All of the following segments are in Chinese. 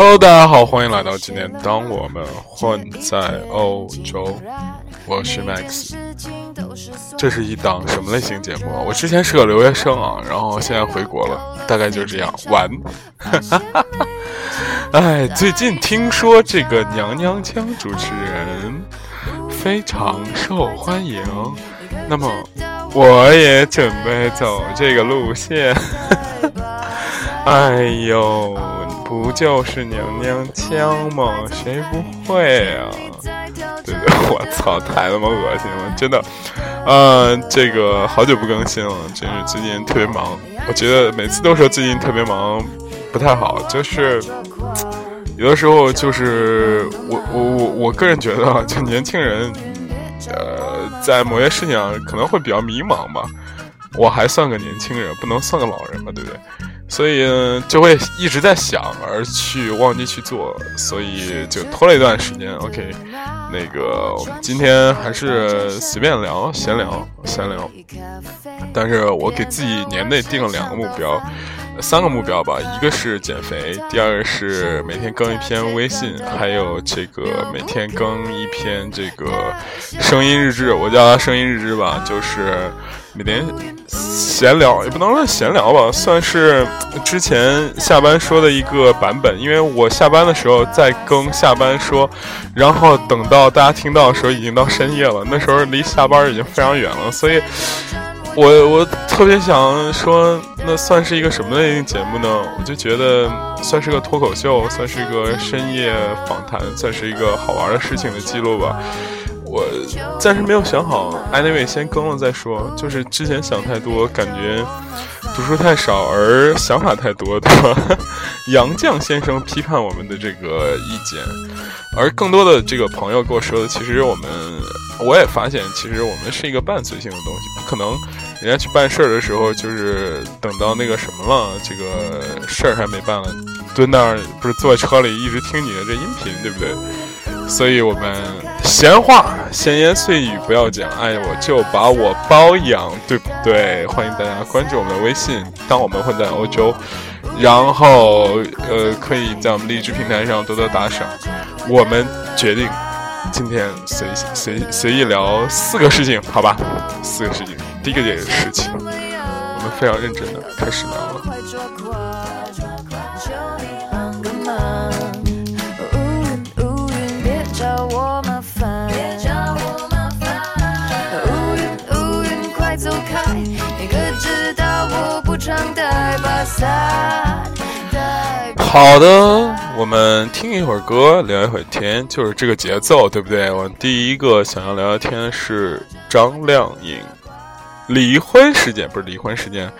Hello，大家好，欢迎来到今天。当我们混在欧洲，我是 Max。这是一档什么类型节目？我之前是个留学生啊，然后现在回国了，大概就这样玩。哎，最近听说这个娘娘腔主持人非常受欢迎，那么我也准备走这个路线。哎呦，不就是娘娘腔吗？谁不会啊？对对，我操，太他妈恶心了，真的。呃，这个好久不更新了，真是最近特别忙。我觉得每次都说最近特别忙，不太好。就是有的时候，就是我我我我个人觉得，就年轻人，呃，在某些事情上可能会比较迷茫吧。我还算个年轻人，不能算个老人吧，对不对？所以就会一直在想，而去忘记去做，所以就拖了一段时间。OK，那个我们今天还是随便聊，闲聊，闲聊。但是我给自己年内定了两个目标，三个目标吧，一个是减肥，第二个是每天更一篇微信，还有这个每天更一篇这个声音日志，我叫它声音日志吧，就是。每天闲聊也不能说闲聊吧，算是之前下班说的一个版本。因为我下班的时候在更下班说，然后等到大家听到的时候已经到深夜了，那时候离下班已经非常远了。所以，我我特别想说，那算是一个什么类型节目呢？我就觉得算是个脱口秀，算是一个深夜访谈，算是一个好玩的事情的记录吧。我暂时没有想好，anyway 先更了再说。就是之前想太多，感觉读书太少，而想法太多，对吧？杨绛先生批判我们的这个意见，而更多的这个朋友跟我说的，其实我们我也发现，其实我们是一个伴随性的东西，不可能人家去办事儿的时候，就是等到那个什么了，这个事儿还没办了，蹲那儿不是坐车里一直听你的这音频，对不对？所以我们闲话、闲言碎语不要讲，哎，我就把我包养，对不对？欢迎大家关注我们的微信，当我们混在欧洲，然后呃，可以在我们励志平台上多多打赏。我们决定今天随随随意聊四个事情，好吧？四个事情，第一个件事情，我们非常认真的开始聊了。好的，我们听一会儿歌，聊一会儿天，就是这个节奏，对不对？我第一个想要聊聊天是张靓颖离婚事件，不是离婚事件。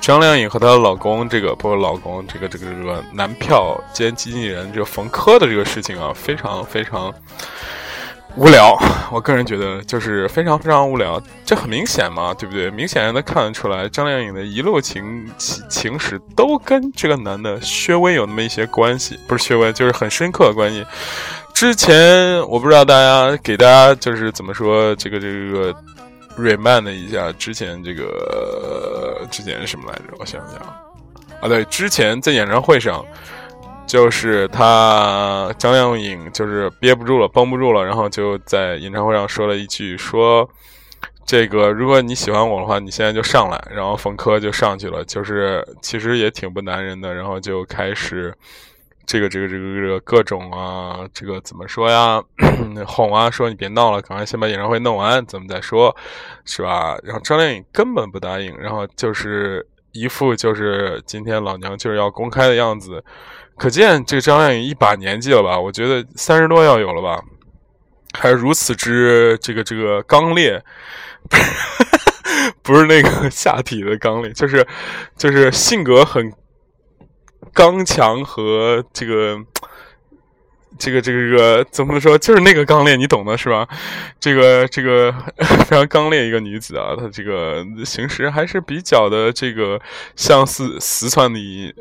张靓颖和她的老公，这个不是老公，这个这个这个男票兼经纪人，这个冯轲的这个事情啊，非常非常。无聊，我个人觉得就是非常非常无聊，这很明显嘛，对不对？明显能看得出来，张靓颖的一路情情情史都跟这个男的薛微有那么一些关系，不是薛微，就是很深刻的关系。之前我不知道大家给大家就是怎么说这个这个 remind 一下，之前这个之前什么来着？我想想啊，对，之前在演唱会上。就是他张靓颖就是憋不住了，绷不住了，然后就在演唱会上说了一句：“说这个如果你喜欢我的话，你现在就上来。”然后冯轲就上去了，就是其实也挺不男人的，然后就开始这个这个这个这个各种啊，这个怎么说呀？哄啊，说你别闹了，赶快先把演唱会弄完，咱们再说，是吧？然后张靓颖根本不答应，然后就是一副就是今天老娘就是要公开的样子。可见这个张靓颖一把年纪了吧？我觉得三十多要有了吧，还如此之这个这个刚烈，不是那个下体的刚烈，就是就是性格很刚强和这个。这个这个这个怎么说？就是那个刚烈，你懂的是吧？这个这个 非常刚烈一个女子啊，她这个行事还是比较的这个像四四川的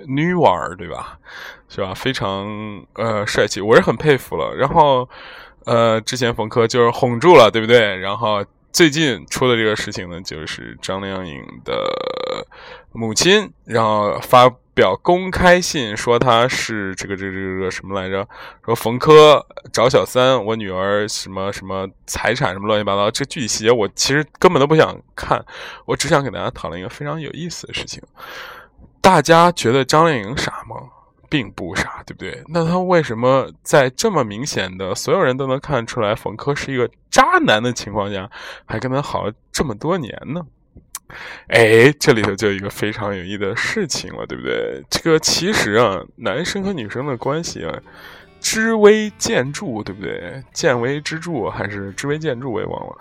女娃儿，对吧？是吧？非常呃帅气，我是很佩服了。然后呃，之前冯轲就是哄住了，对不对？然后最近出的这个事情呢，就是张靓颖的母亲，然后发。表公开信，说他是这个这个这个什么来着？说冯轲找小三，我女儿什么什么财产什么乱七八糟，这具体细节我其实根本都不想看，我只想给大家讨论一个非常有意思的事情。大家觉得张靓颖傻吗？并不傻，对不对？那他为什么在这么明显的所有人都能看出来冯轲是一个渣男的情况下，还跟他好了这么多年呢？哎，这里头就有一个非常有意义的事情了，对不对？这个其实啊，男生和女生的关系啊，知微见著，对不对？见微知著还是知微见著，我也忘了。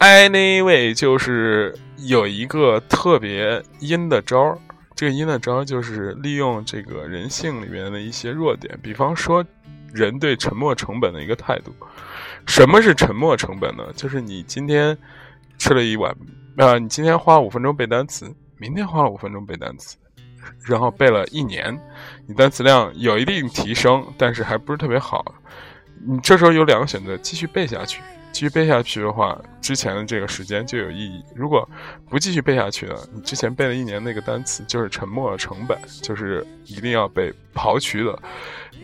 Anyway，就是有一个特别阴的招儿。这个阴的招儿就是利用这个人性里面的一些弱点，比方说人对沉默成本的一个态度。什么是沉默成本呢？就是你今天吃了一碗，啊，你今天花了五分钟背单词，明天花了五分钟背单词，然后背了一年，你单词量有一定提升，但是还不是特别好。你这时候有两个选择：继续背下去。继续背下去的话，之前的这个时间就有意义。如果不继续背下去了，你之前背了一年那个单词就是沉默成本，就是一定要被刨去的。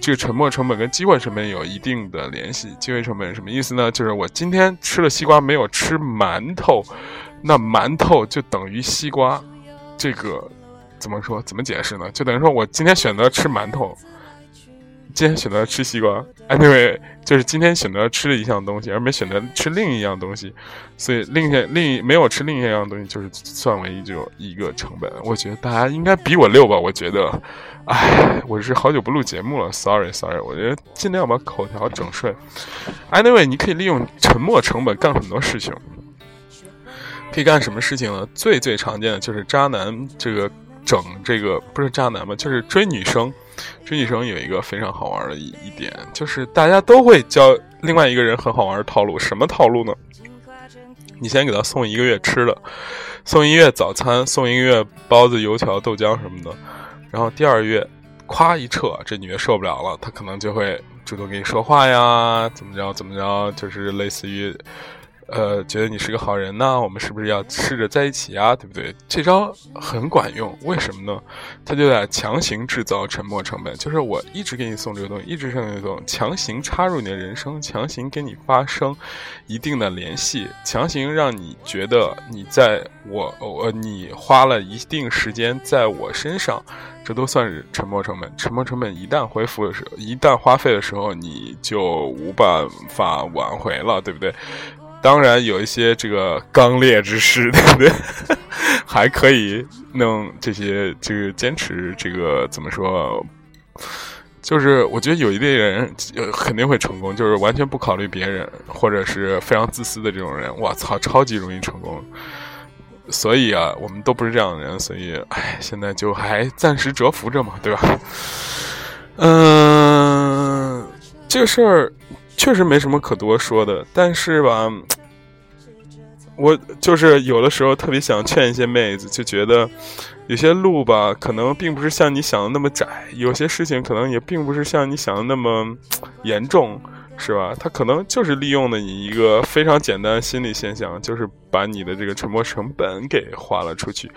这个沉默成本跟机会成本有一定的联系。机会成本什么意思呢？就是我今天吃了西瓜没有吃馒头，那馒头就等于西瓜。这个怎么说？怎么解释呢？就等于说我今天选择吃馒头。今天选择吃西瓜，anyway，就是今天选择吃了一项东西，而没选择吃另一样东西，所以另一另一没有吃另一样东西，就是算为就一个成本。我觉得大家应该比我溜吧？我觉得，哎，我是好久不录节目了，sorry sorry，我觉得尽量把口条整顺。anyway，你可以利用沉默成本干很多事情，可以干什么事情呢？最最常见的就是渣男这个整这个不是渣男吧，就是追女生。追女生有一个非常好玩的一一点，就是大家都会教另外一个人很好玩的套路。什么套路呢？你先给他送一个月吃的，送一个月早餐，送一个月包子、油条、豆浆什么的。然后第二月，咵一撤，这女的受不了了，她可能就会主动跟你说话呀，怎么着怎么着，就是类似于。呃，觉得你是个好人呢，我们是不是要试着在一起啊？对不对？这招很管用，为什么呢？他就在强行制造沉默成本，就是我一直给你送这个东西，一直送这个东西，强行插入你的人生，强行跟你发生一定的联系，强行让你觉得你在我，呃，你花了一定时间在我身上，这都算是沉默成本。沉默成本一旦恢复的时候，一旦花费的时候，你就无办法挽回了，对不对？当然有一些这个刚烈之士，对不对？还可以弄这些这个坚持这个怎么说？就是我觉得有一类人肯定会成功，就是完全不考虑别人或者是非常自私的这种人，我操，超级容易成功。所以啊，我们都不是这样的人，所以唉，现在就还暂时蛰伏着嘛，对吧？嗯，这个事儿。确实没什么可多说的，但是吧，我就是有的时候特别想劝一些妹子，就觉得有些路吧，可能并不是像你想的那么窄，有些事情可能也并不是像你想的那么 严重，是吧？他可能就是利用了你一个非常简单的心理现象，就是把你的这个沉默成本给花了出去。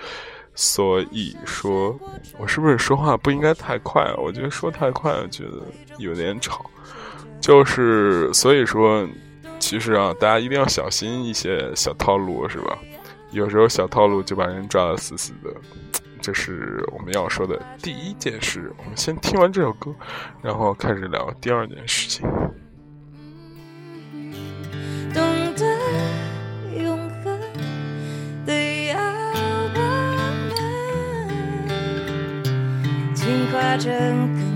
所以说，我是不是说话不应该太快？我觉得说太快了，觉得有点吵。就是所以说，其实啊，大家一定要小心一些小套路，是吧？有时候小套路就把人抓得死死的。这是我们要说的第一件事。我们先听完这首歌，然后开始聊第二件事情。懂得永恒的要我们进化成。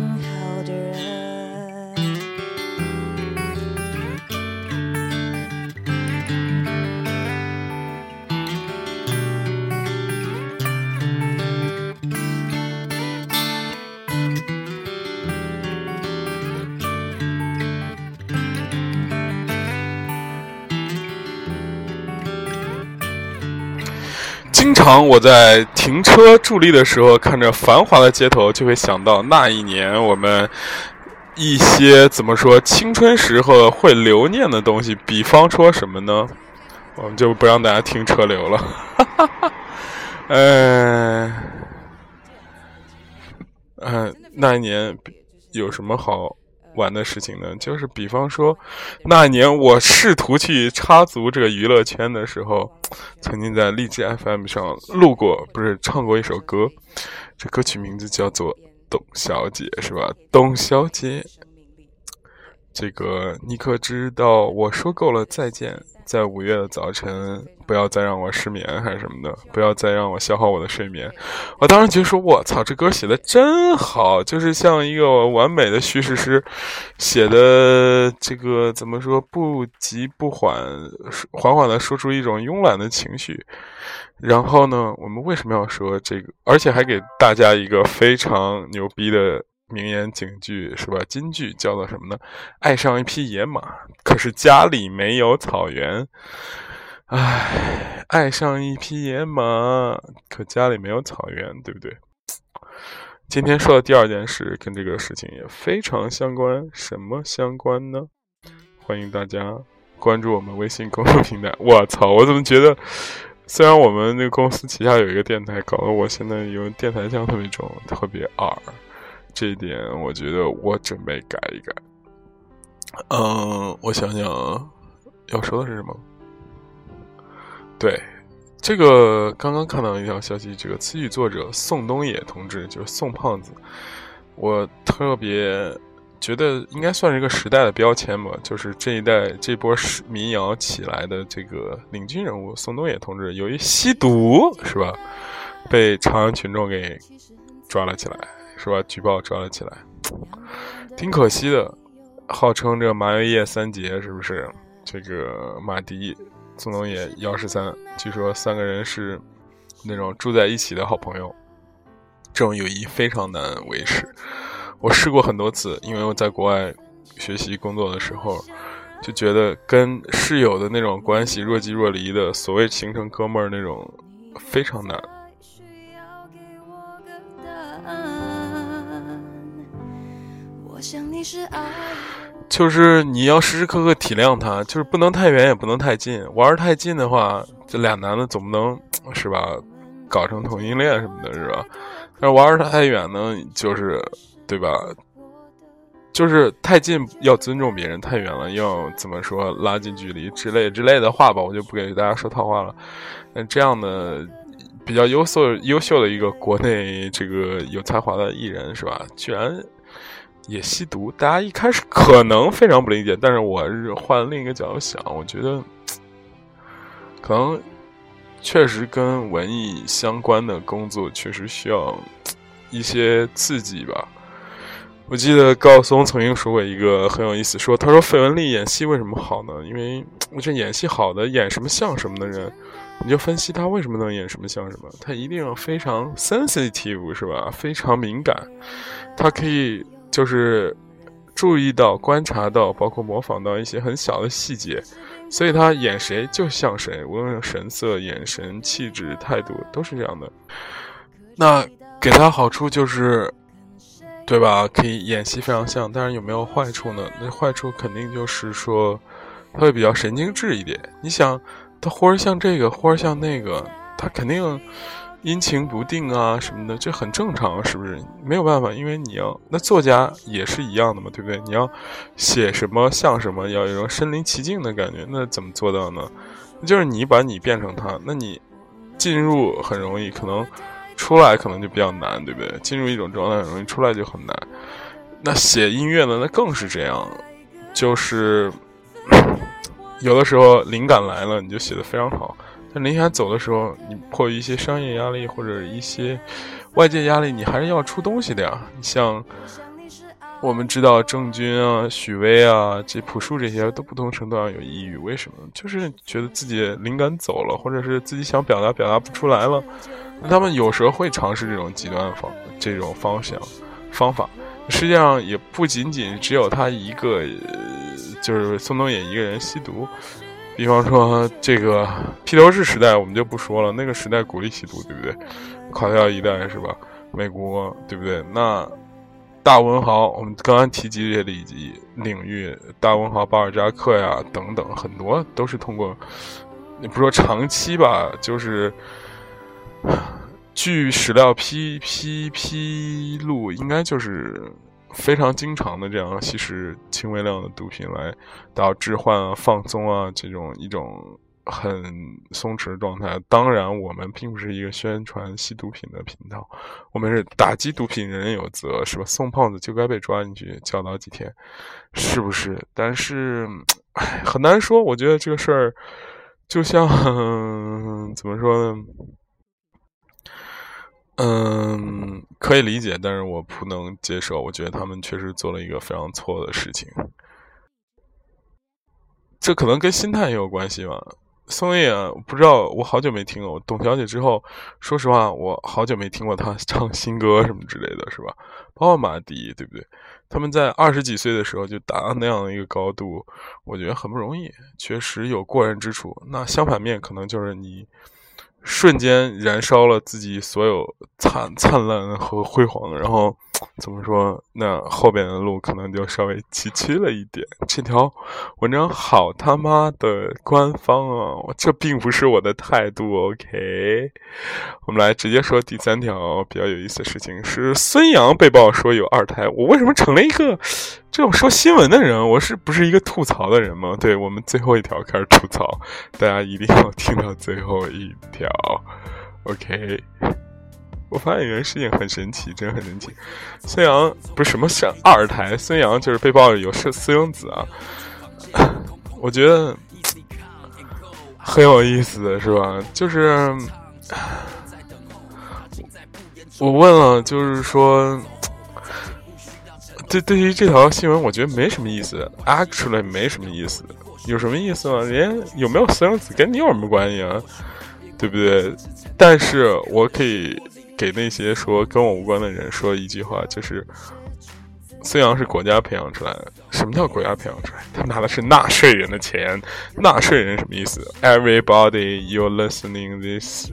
经常我在停车助力的时候，看着繁华的街头，就会想到那一年我们一些怎么说青春时候会留念的东西。比方说什么呢？我们就不让大家听车流了。嗯，嗯，那一年有什么好玩的事情呢？就是比方说，那年我试图去插足这个娱乐圈的时候，曾经在荔枝 FM 上录过，不是唱过一首歌，这歌曲名字叫做《董小姐》，是吧？董小姐。这个你可知道？我说够了，再见。在五月的早晨，不要再让我失眠，还是什么的，不要再让我消耗我的睡眠。我当时觉得说，我操，这歌写的真好，就是像一个完美的叙事诗，写的这个怎么说，不急不缓，缓缓的说出一种慵懒的情绪。然后呢，我们为什么要说这个？而且还给大家一个非常牛逼的。名言警句是吧？金句叫做什么呢？爱上一匹野马，可是家里没有草原。唉，爱上一匹野马，可家里没有草原，对不对？今天说的第二件事跟这个事情也非常相关，什么相关呢？欢迎大家关注我们微信公众平台。我操，我怎么觉得，虽然我们那个公司旗下有一个电台，搞得我现在有电台腔特别重，特别二。这一点，我觉得我准备改一改。嗯，我想想，要说的是什么？对，这个刚刚看到一条消息，这个词语作者宋冬野同志，就是宋胖子，我特别觉得应该算是一个时代的标签吧。就是这一代这波民谣起来的这个领军人物宋冬野同志，由于吸毒是吧，被朝阳群众给抓了起来。是吧？举报抓了起来，挺可惜的。号称这麻油叶三杰，是不是？这个马迪、宋冬野、姚十三，据说三个人是那种住在一起的好朋友。这种友谊非常难维持。我试过很多次，因为我在国外学习工作的时候，就觉得跟室友的那种关系若即若离的，所谓形成哥们儿那种，非常难。就是你要时时刻刻体谅他，就是不能太远也不能太近。玩太近的话，这俩男的总不能是吧，搞成同性恋什么的，是吧？但是玩太远呢，就是对吧？就是太近要尊重别人，太远了要怎么说拉近距离之类之类的话吧，我就不给大家说套话了。那这样的比较优秀优秀的一个国内这个有才华的艺人是吧？居然。也吸毒，大家一开始可能非常不理解，但是我是换另一个角度想，我觉得可能确实跟文艺相关的工作确实需要一些刺激吧。我记得高松曾经说过一个很有意思，说他说费雯丽演戏为什么好呢？因为这演戏好的演什么像什么的人，你就分析他为什么能演什么像什么，他一定非常 sensitive 是吧？非常敏感，他可以。就是注意到、观察到，包括模仿到一些很小的细节，所以他演谁就像谁，无论神色、眼神、气质、态度都是这样的。那给他好处就是，对吧？可以演戏非常像，但是有没有坏处呢？那坏处肯定就是说，他会比较神经质一点。你想，他忽而像这个，忽而像那个，他肯定。阴晴不定啊，什么的，这很正常，是不是？没有办法，因为你要那作家也是一样的嘛，对不对？你要写什么像什么，要有一种身临其境的感觉，那怎么做到呢？就是你把你变成他，那你进入很容易，可能出来可能就比较难，对不对？进入一种状态很容易，出来就很难。那写音乐呢？那更是这样，就是 有的时候灵感来了，你就写的非常好。但林霞走的时候，你迫于一些商业压力或者一些外界压力，你还是要出东西的呀。你像我们知道郑钧啊、许巍啊、这朴树这些都不同程度上有抑郁，为什么？就是觉得自己灵感走了，或者是自己想表达表达不出来了。那他们有时候会尝试这种极端方这种方向方法。实际上也不仅仅只有他一个，就是宋冬野一个人吸毒。比方说这个披头士时代，我们就不说了。那个时代鼓励吸毒，对不对？垮掉一代是吧？美国对不对？那大文豪，我们刚刚提及这些领域领域，大文豪巴尔扎克呀等等，很多都是通过，你不说长期吧，就是据史料披披披露，应该就是非常经常的这样吸食轻微量的毒品来达到置换啊、放松啊这种一种。很松弛的状态。当然，我们并不是一个宣传吸毒品的频道，我们是打击毒品，人人有责，是吧？宋胖子就该被抓进去教导几天，是不是？但是，唉，很难说。我觉得这个事儿，就像 怎么说呢？嗯，可以理解，但是我不能接受。我觉得他们确实做了一个非常错的事情，这可能跟心态也有关系吧。宋轶啊，不知道，我好久没听过。董小姐之后，说实话，我好久没听过她 唱新歌什么之类的，是吧？包括马迪，对不对？他们在二十几岁的时候就达到那样的一个高度，我觉得很不容易，确实有过人之处。那相反面可能就是你。瞬间燃烧了自己所有灿灿烂和辉煌，然后怎么说？那后边的路可能就稍微崎岖了一点。这条文章好他妈的官方啊！这并不是我的态度。OK，我们来直接说第三条比较有意思的事情：是孙杨被曝说有二胎。我为什么成了一个？这种说新闻的人，我是不是一个吐槽的人吗？对我们最后一条开始吐槽，大家一定要听到最后一条。OK，我发现一件事情很神奇，真的很神奇。孙杨不是什么像二胎，孙杨就是被曝有是私生子啊。我觉得很有意思的，是吧？就是 我问了，就是说。对，对于这条新闻，我觉得没什么意思，actually 没什么意思。有什么意思吗？连有没有私生子跟你有什么关系啊？对不对？但是我可以给那些说跟我无关的人说一句话，就是孙杨是国家培养出来的。什么叫国家培养出来？他拿的是纳税人的钱。纳税人什么意思？Everybody you listening this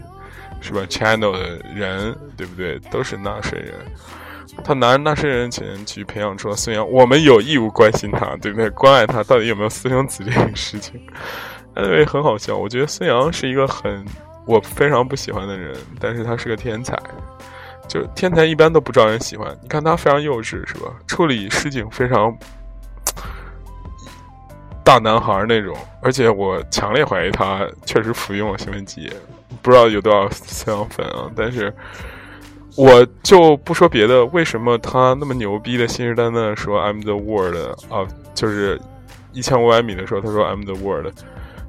是吧？Channel 的人对不对？都是纳税人。他拿着纳税人钱去培养出了孙杨，我们有义务关心他，对不对？关爱他到底有没有私生子这件事情，因为很好笑。我觉得孙杨是一个很我非常不喜欢的人，但是他是个天才。就天才一般都不招人喜欢。你看他非常幼稚，是吧？处理事情非常 大男孩那种，而且我强烈怀疑他确实服用了兴奋剂，不知道有多少孙杨粉啊，但是。我就不说别的，为什么他那么牛逼的信誓旦旦说 I'm the world 啊？就是一千五百米的时候，他说 I'm the world，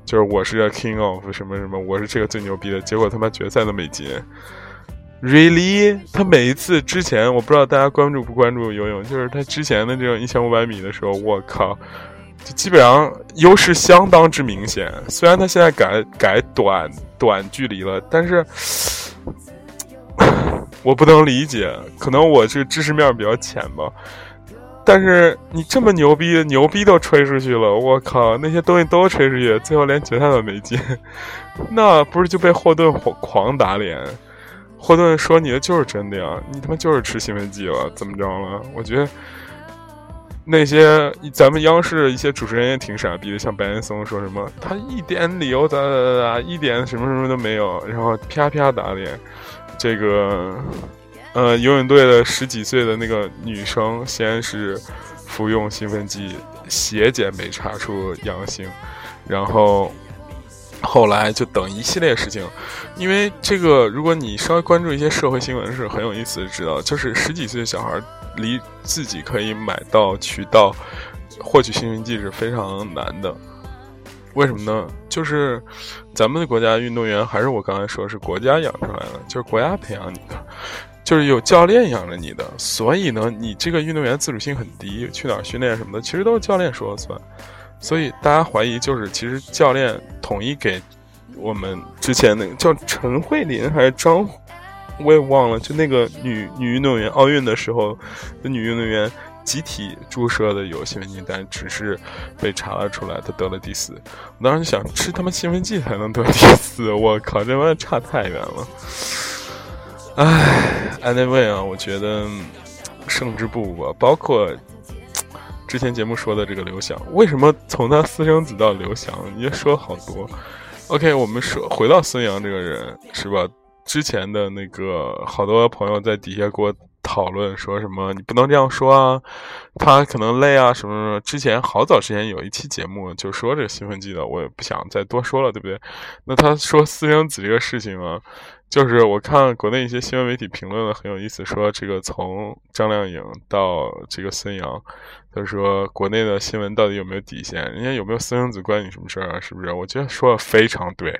就是我是 king of 什么什么，我是这个最牛逼的。结果他妈决赛都没进，really？他每一次之前，我不知道大家关注不关注游泳，就是他之前的这种一千五百米的时候，我靠，就基本上优势相当之明显。虽然他现在改改短短距离了，但是。我不能理解，可能我这个知识面比较浅吧。但是你这么牛逼，牛逼都吹出去了，我靠，那些东西都吹出去，最后连决赛都没进，那不是就被霍顿狂打脸？霍顿说你的就是真的呀，你他妈就是吃兴奋剂了，怎么着了？我觉得那些咱们央视一些主持人也挺傻逼的，像白岩松说什么他一点理由咋咋咋咋，一点什么什么都没有，然后啪啪打脸。这个，呃，游泳队的十几岁的那个女生，先是服用兴奋剂，血检没查出阳性，然后后来就等一系列事情。因为这个，如果你稍微关注一些社会新闻，是很有意思的，知道就是十几岁的小孩离自己可以买到渠道获取兴奋剂是非常难的。为什么呢？就是咱们的国家运动员，还是我刚才说是国家养出来的，就是国家培养你的，就是有教练养着你的。所以呢，你这个运动员自主性很低，去哪儿训练什么的，其实都是教练说了算。所以大家怀疑，就是其实教练统一给我们之前那个叫陈慧琳还是张，我也忘了，就那个女女运动员奥运的时候的女运动员。集体注射的有兴奋剂，但只是被查了出来，他得了第四。我当时就想，吃他妈兴奋剂才能得第四？我靠，这妈差太远了。唉，anyway 啊，我觉得胜之不武。包括之前节目说的这个刘翔，为什么从他私生子到刘翔，也说好多。OK，我们说回到孙杨这个人，是吧？之前的那个好多朋友在底下给我讨论，说什么你不能这样说啊，他可能累啊什么什么。之前好早之前有一期节目就说这个兴奋剂的，我也不想再多说了，对不对？那他说私生子这个事情啊。就是我看国内一些新闻媒体评论的很有意思，说这个从张靓颖到这个孙杨，他说国内的新闻到底有没有底线？人家有没有私生子关你什么事儿啊？是不是？我觉得说的非常对。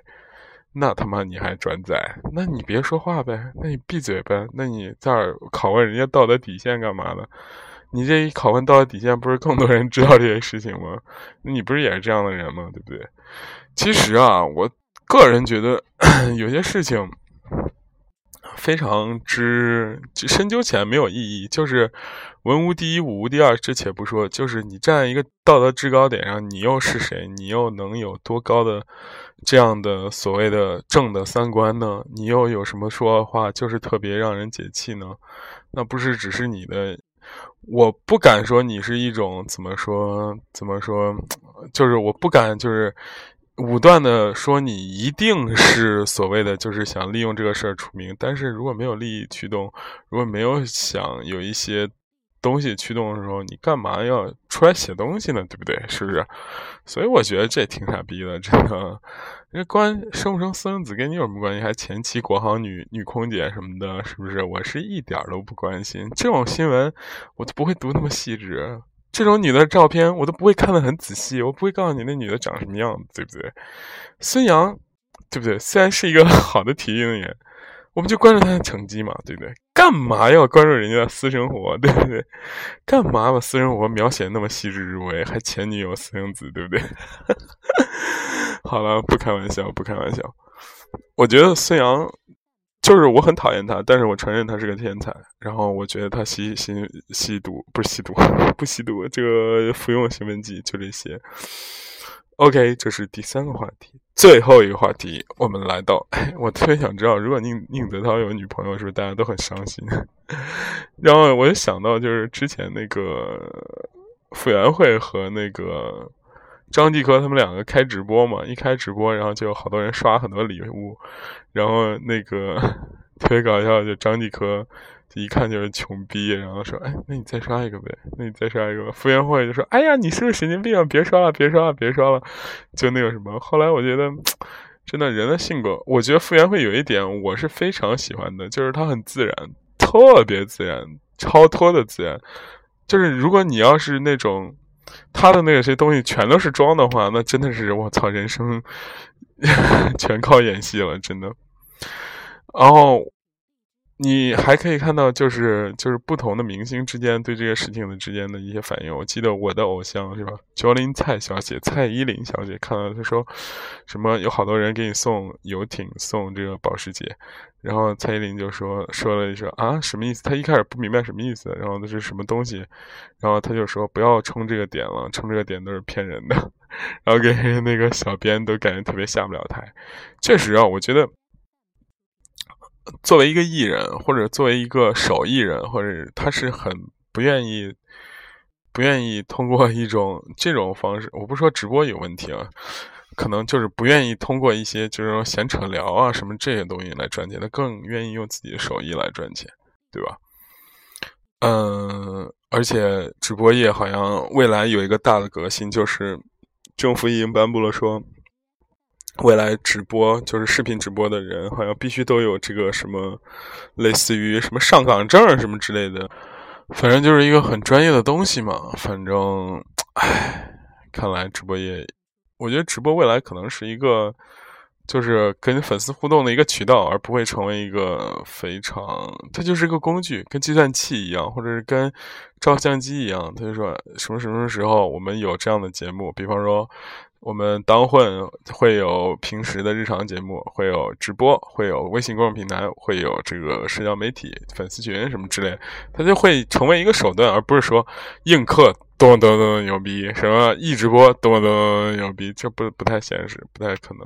那他妈你还转载？那你别说话呗，那你闭嘴呗，那你在这拷问人家道德底线干嘛呢？你这一拷问道德底线，不是更多人知道这些事情吗？你不是也是这样的人吗？对不对？其实啊，我个人觉得 有些事情。非常之深究起来没有意义，就是文无第一，武无第二，这且不说，就是你站在一个道德制高点上，你又是谁？你又能有多高的这样的所谓的正的三观呢？你又有什么说话就是特别让人解气呢？那不是只是你的，我不敢说你是一种怎么说怎么说，就是我不敢就是。武断的说，你一定是所谓的，就是想利用这个事儿出名。但是如果没有利益驱动，如果没有想有一些东西驱动的时候，你干嘛要出来写东西呢？对不对？是不是？所以我觉得这挺傻逼的，真的。那关生不生私生子跟你有什么关系？还前期国航女女空姐什么的，是不是？我是一点都不关心这种新闻，我都不会读那么细致。这种女的照片我都不会看得很仔细，我不会告诉你那女的长什么样子，对不对？孙杨，对不对？虽然是一个 好的体育运动员，我们就关注他的成绩嘛，对不对？干嘛要关注人家的私生活，对不对？干嘛把私生活描写那么细致入微，还前女友私生子，对不对？好了，不开玩笑，不开玩笑。我觉得孙杨。就是我很讨厌他，但是我承认他是个天才。然后我觉得他吸吸吸毒不是吸毒，不吸毒，这个服用兴奋剂就这些。OK，这是第三个话题，最后一个话题，我们来到，我特别想知道，如果宁宁泽涛有女朋友，是不是大家都很伤心？然后我就想到，就是之前那个傅园慧和那个。张继科他们两个开直播嘛，一开直播，然后就有好多人刷很多礼物，然后那个 特别搞笑，就张继科一看就是穷逼，然后说：“哎，那你再刷一个呗，那你再刷一个。”傅园慧就说：“哎呀，你是不是神经病啊？别刷了，别刷了，别刷了。”就那个什么，后来我觉得，真的人的性格，我觉得傅园慧有一点我是非常喜欢的，就是他很自然，特别自然，超脱的自然。就是如果你要是那种。他的那个些东西全都是装的话，那真的是我操，人生 全靠演戏了，真的。然后你还可以看到，就是就是不同的明星之间对这个事情的之间的一些反应。我记得我的偶像是吧，卓林蔡小姐、蔡依林小姐，看到她说什么有好多人给你送游艇、送这个保时捷。然后蔡依林就说说了一声啊什么意思？她一开始不明白什么意思，然后那是什么东西？然后她就说不要冲这个点了，冲这个点都是骗人的。然后给那个小编都感觉特别下不了台。确实啊，我觉得作为一个艺人，或者作为一个手艺人，或者他是很不愿意不愿意通过一种这种方式。我不说直播有问题啊。可能就是不愿意通过一些就是说闲扯聊啊什么这些东西来赚钱，他更愿意用自己的手艺来赚钱，对吧？嗯，而且直播业好像未来有一个大的革新，就是政府已经颁布了说，未来直播就是视频直播的人好像必须都有这个什么类似于什么上岗证什么之类的，反正就是一个很专业的东西嘛。反正，唉，看来直播业。我觉得直播未来可能是一个，就是跟粉丝互动的一个渠道，而不会成为一个非常，它就是一个工具，跟计算器一样，或者是跟照相机一样。他就说什么什么时候我们有这样的节目，比方说我们当混会有平时的日常节目，会有直播，会有微信公众平台，会有这个社交媒体粉丝群什么之类，它就会成为一个手段，而不是说映客。咚咚咚牛逼！什么一直播咚咚咚牛逼？这不不太现实，不太可能。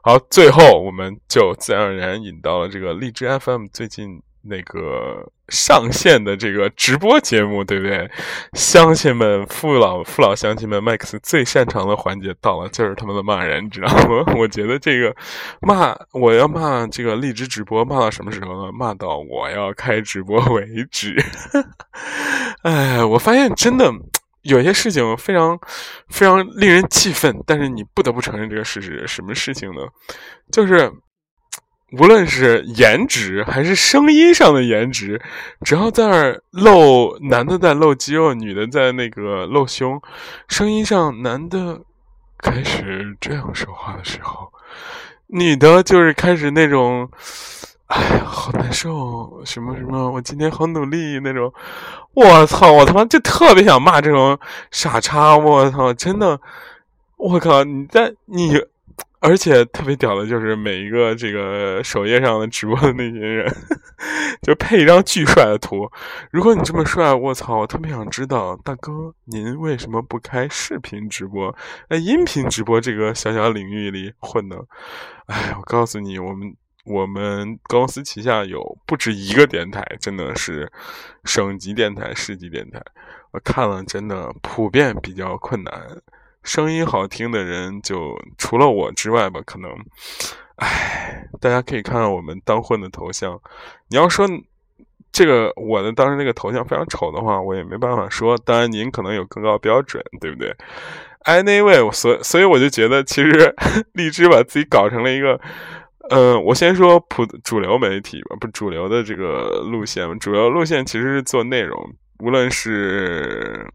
好，最后我们就自然而然引到了这个荔枝 FM 最近那个上线的这个直播节目，对不对？乡亲们、父老父老乡亲们，Max 最擅长的环节到了，就是他们的骂人，你知道吗？我觉得这个骂，我要骂这个荔枝直播，骂到什么时候呢？骂到我要开直播为止。哎，我发现真的。有些事情非常非常令人气愤，但是你不得不承认这个事实。什么事情呢？就是无论是颜值还是声音上的颜值，只要在那儿露男的在露肌肉，女的在那个露胸，声音上男的开始这样说话的时候，女的就是开始那种。哎呀，好难受！什么什么，我今天好努力那种。我操！我他妈就特别想骂这种傻叉！我操！真的，我靠！你在你，而且特别屌的就是每一个这个首页上的直播的那些人，就配一张巨帅的图。如果你这么帅，我操！我特别想知道，大哥您为什么不开视频直播？在音频直播这个小小领域里混呢？哎，我告诉你，我们。我们公司旗下有不止一个电台，真的是省级电台、市级电台。我看了，真的普遍比较困难。声音好听的人，就除了我之外吧，可能，唉，大家可以看看我们当混的头像。你要说这个我的当时那个头像非常丑的话，我也没办法说。当然，您可能有更高标准，对不对？Anyway，所所以我就觉得，其实 荔枝把自己搞成了一个。嗯，我先说普主流媒体吧，不主流的这个路线。主流路线其实是做内容，无论是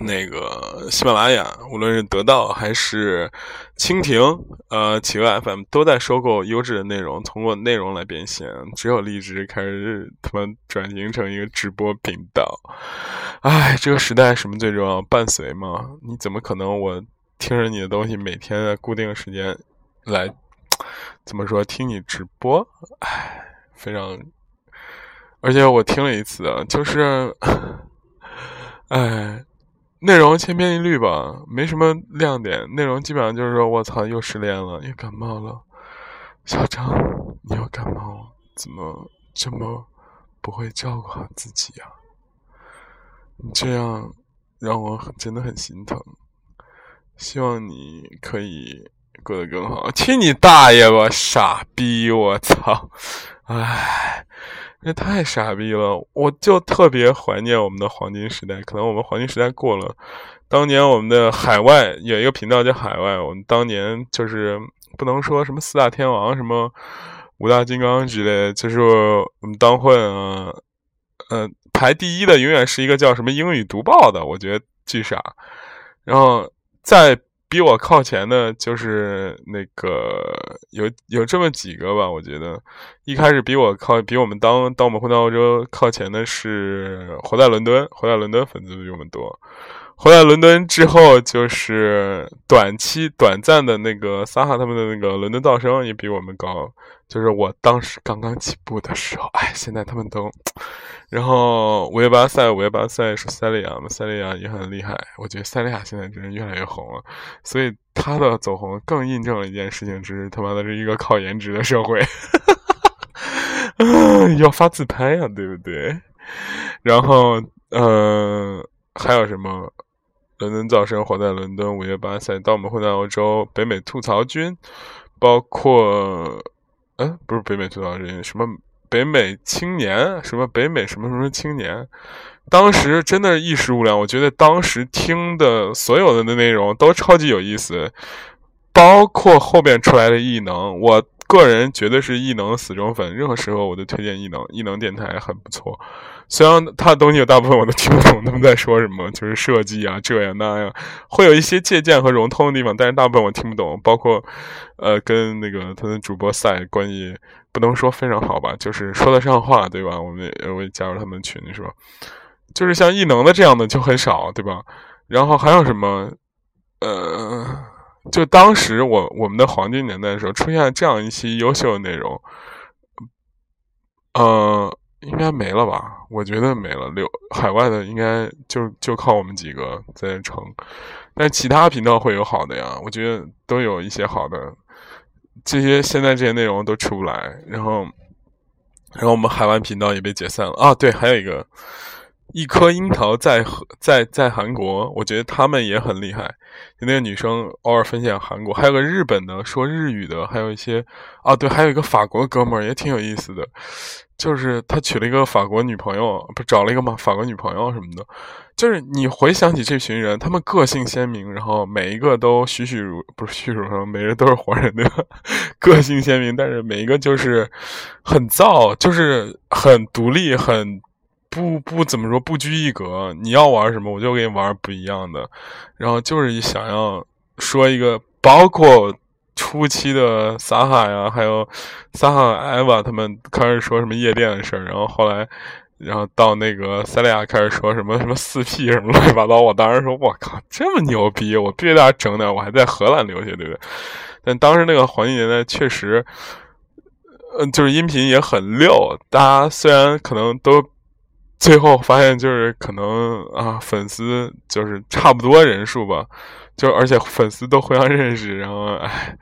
那个喜马拉雅，无论是得到还是蜻蜓，呃，企鹅 FM 都在收购优质的内容，通过内容来变现。只有荔枝开始他妈转型成一个直播频道。哎，这个时代什么最重要？伴随吗？你怎么可能我听着你的东西，每天的固定时间来？怎么说？听你直播，唉，非常，而且我听了一次，就是，唉，内容千篇一律吧，没什么亮点。内容基本上就是说，我操，又失恋了，又感冒了。小张，你又感冒了，怎么这么不会照顾好自己呀？你这样让我真的很心疼。希望你可以。过得更好，去你大爷吧，傻逼！我操，唉，这太傻逼了！我就特别怀念我们的黄金时代，可能我们黄金时代过了。当年我们的海外有一个频道叫海外，我们当年就是不能说什么四大天王、什么五大金刚之类，就是我们当混啊，嗯，排第一的永远是一个叫什么英语读报的，我觉得巨傻。然后在。比我靠前的，就是那个有有这么几个吧。我觉得一开始比我靠，比我们当当我们混到欧洲靠前的是活在伦敦，活在伦敦粉丝比我们多。回来伦敦之后，就是短期短暂的那个撒哈他们的那个伦敦噪声也比我们高。就是我当时刚刚起步的时候，哎，现在他们都。然后五月八赛，五月八赛是塞利亚嘛？塞利亚也很厉害。我觉得塞利亚现在真是越来越红了，所以他的走红更印证了一件事情：，是他妈的是一个靠颜值的社会，要发自拍呀，对不对？然后，嗯，还有什么？伦敦噪声，活在伦敦，五月八赛，当我们混在欧洲，北美吐槽君，包括，嗯，不是北美吐槽君，什么？北美青年，什么北美什么什么青年，当时真的是一时无聊。我觉得当时听的所有的的内容都超级有意思，包括后边出来的异能。我个人绝对是异能死忠粉，任何时候我都推荐异能，异能电台很不错。虽然他的东西有大部分我都听不懂他们在说什么，就是设计啊这呀那样，会有一些借鉴和融通的地方，但是大部分我听不懂。包括，呃，跟那个他的主播赛关系不能说非常好吧，就是说得上话，对吧？我们我也加入他们群是吧？就是像异能的这样的就很少，对吧？然后还有什么？呃，就当时我我们的黄金年代的时候，出现这样一期优秀的内容，呃。应该没了吧？我觉得没了。留海外的应该就就靠我们几个在撑，但其他频道会有好的呀。我觉得都有一些好的，这些现在这些内容都出不来。然后然后我们海湾频道也被解散了啊。对，还有一个一颗樱桃在在在韩国，我觉得他们也很厉害。就那个女生偶尔分享韩国，还有个日本的说日语的，还有一些啊，对，还有一个法国哥们儿也挺有意思的，就是他娶了一个法国女朋友，不找了一个嘛法国女朋友什么的。就是你回想起这群人，他们个性鲜明，然后每一个都栩栩如不是栩栩如生，每人都是活人的 个性鲜明，但是每一个就是很燥，就是很独立，很。不不怎么说不拘一格，你要玩什么我就给你玩不一样的，然后就是想要说一个，包括初期的撒哈呀，还有撒哈艾娃他们开始说什么夜店的事儿，然后后来，然后到那个塞利亚开始说什么什么四 P 什么乱七八糟，我当时说我靠这么牛逼，我必须给大家整点，我还在荷兰留学，对不对？但当时那个黄金年代确实，嗯，就是音频也很溜，大家虽然可能都。最后发现就是可能啊，粉丝就是差不多人数吧，就而且粉丝都互相认识，然后哎，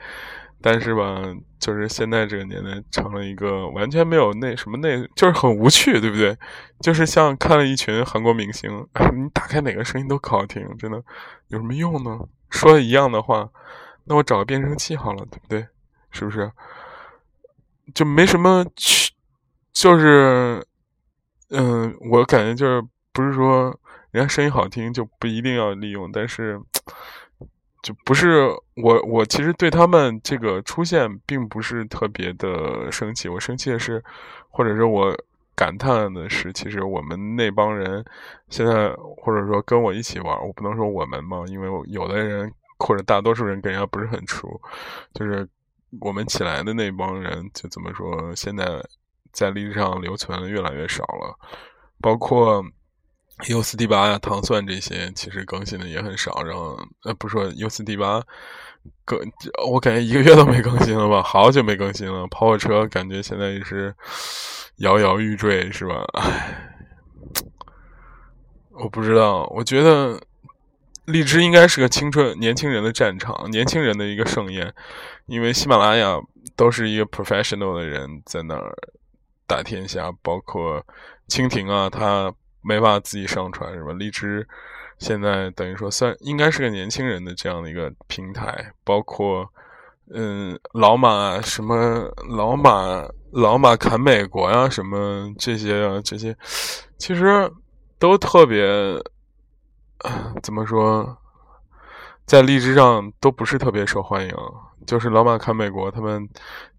但是吧，就是现在这个年代成了一个完全没有那什么那，就是很无趣，对不对？就是像看了一群韩国明星，你打开哪个声音都可好听，真的有什么用呢？说一样的话，那我找个变声器好了，对不对？是不是？就没什么去，就是。嗯，我感觉就是不是说人家声音好听就不一定要利用，但是就不是我我其实对他们这个出现并不是特别的生气，我生气的是，或者是我感叹的是，其实我们那帮人现在或者说跟我一起玩，我不能说我们嘛，因为有的人或者大多数人跟人家不是很熟，就是我们起来的那帮人就怎么说现在。在历史上留存的越来越少了，包括 U 四 D 八呀、糖蒜这些，其实更新的也很少。然后，呃，不说 U 四 D 八更，我感觉一个月都没更新了吧，好久没更新了。跑火车感觉现在也是摇摇欲坠，是吧？唉，我不知道，我觉得荔枝应该是个青春年轻人的战场，年轻人的一个盛宴，因为喜马拉雅都是一个 professional 的人在那儿。打天下，包括蜻蜓啊，它没法自己上传，是吧？荔枝现在等于说算应该是个年轻人的这样的一个平台，包括嗯，老马什么老马老马砍美国呀，什么这些啊，这些其实都特别怎么说，在荔枝上都不是特别受欢迎。就是老马看美国，他们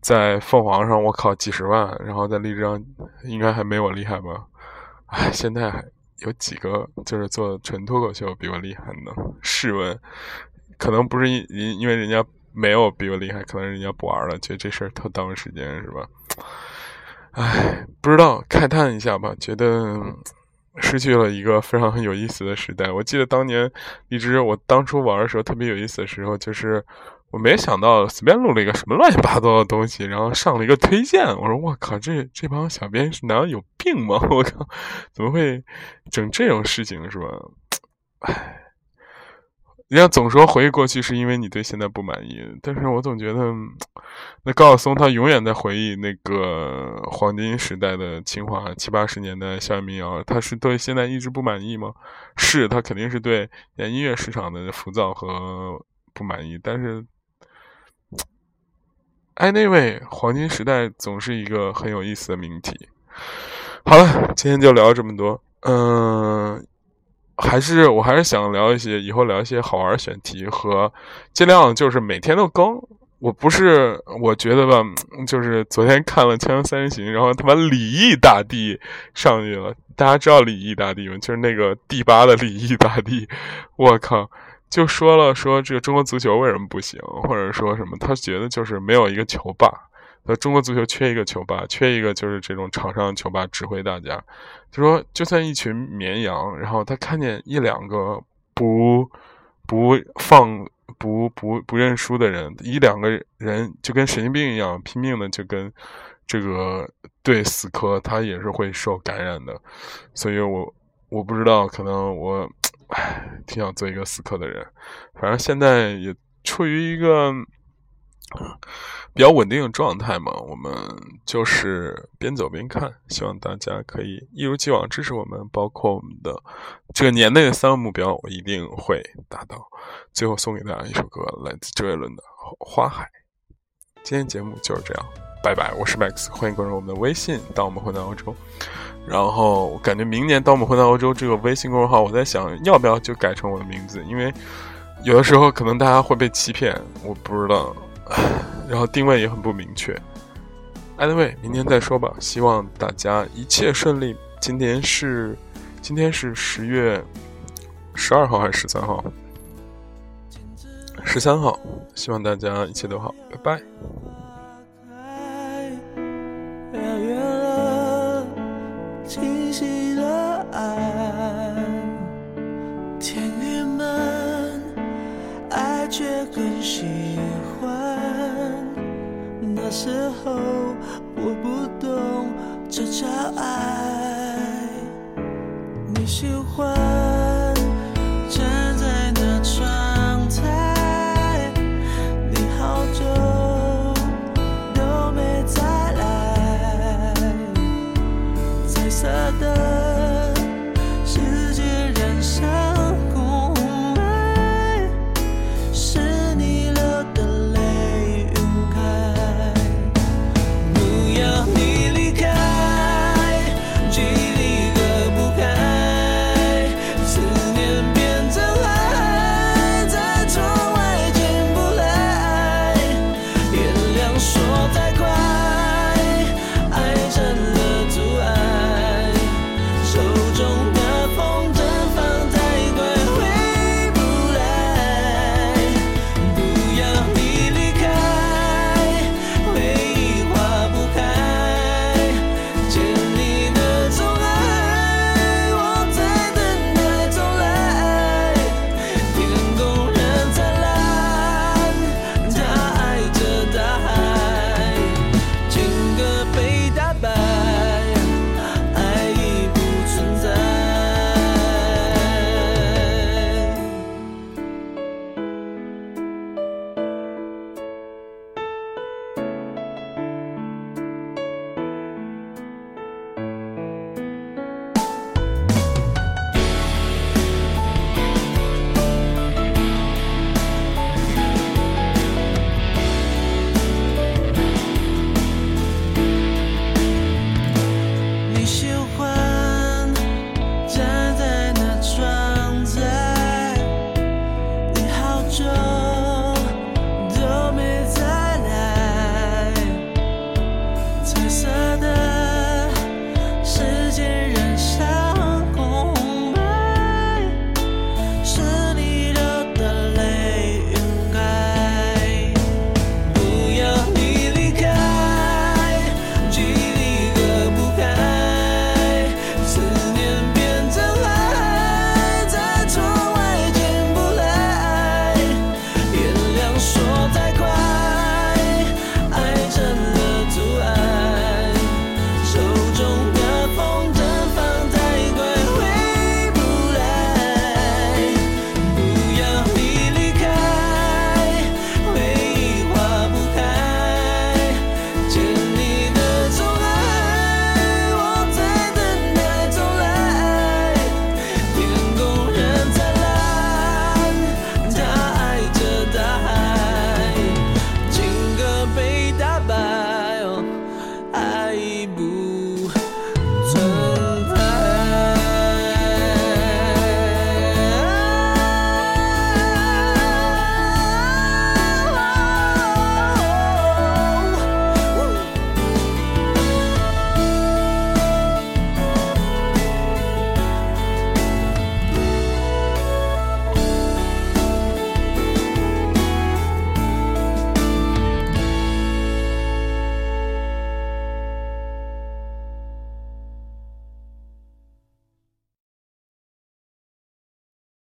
在凤凰上，我靠几十万，然后在荔枝上应该还没我厉害吧？哎，现在还有几个就是做纯脱口秀比我厉害呢？试问，可能不是因因因为人家没有比我厉害，可能人家不玩了，觉得这事儿特耽误时间，是吧？哎，不知道，慨叹一下吧，觉得失去了一个非常有意思的时代。我记得当年荔枝，我当初玩的时候特别有意思的时候，就是。我没想到随便录了一个什么乱七八糟的东西，然后上了一个推荐。我说我靠，这这帮小编是难道有病吗？我靠，怎么会整这种事情是吧？唉，人家总说回忆过去是因为你对现在不满意，但是我总觉得那高晓松他永远在回忆那个黄金时代的清华七八十年代校园民谣，他是对现在一直不满意吗？是他肯定是对音乐市场的浮躁和不满意，但是。哎，那位黄金时代总是一个很有意思的命题。好了，今天就聊这么多。嗯，还是我还是想聊一些，以后聊一些好玩选题和尽量就是每天都更。我不是我觉得吧，就是昨天看了《锵锵三人行》，然后他妈李毅大帝上去了。大家知道李毅大帝吗？就是那个第八的李毅大帝。我靠！就说了说这个中国足球为什么不行，或者说什么，他觉得就是没有一个球霸，那中国足球缺一个球霸，缺一个就是这种场上球霸指挥大家。就说就算一群绵羊，然后他看见一两个不不放不不不认输的人，一两个人就跟神经病一样拼命的就跟这个队死磕，他也是会受感染的。所以我我不知道，可能我。唉，挺想做一个死磕的人，反正现在也处于一个比较稳定的状态嘛，我们就是边走边看，希望大家可以一如既往支持我们，包括我们的这个年内的三个目标，我一定会达到。最后送给大家一首歌，来自周杰伦的《花海》。今天节目就是这样，拜拜！我是 Max，欢迎关注我们的微信“当我们回到欧洲”。然后我感觉明年当我们回到欧洲这个微信公众号，我在想要不要就改成我的名字，因为有的时候可能大家会被欺骗，我不知道。然后定位也很不明确。Anyway，明天再说吧。希望大家一切顺利。今天是今天是十月十二号还是十三号？十三号。希望大家一切都好。拜拜。爱天郁闷爱却很喜欢。那时候我不懂这叫爱。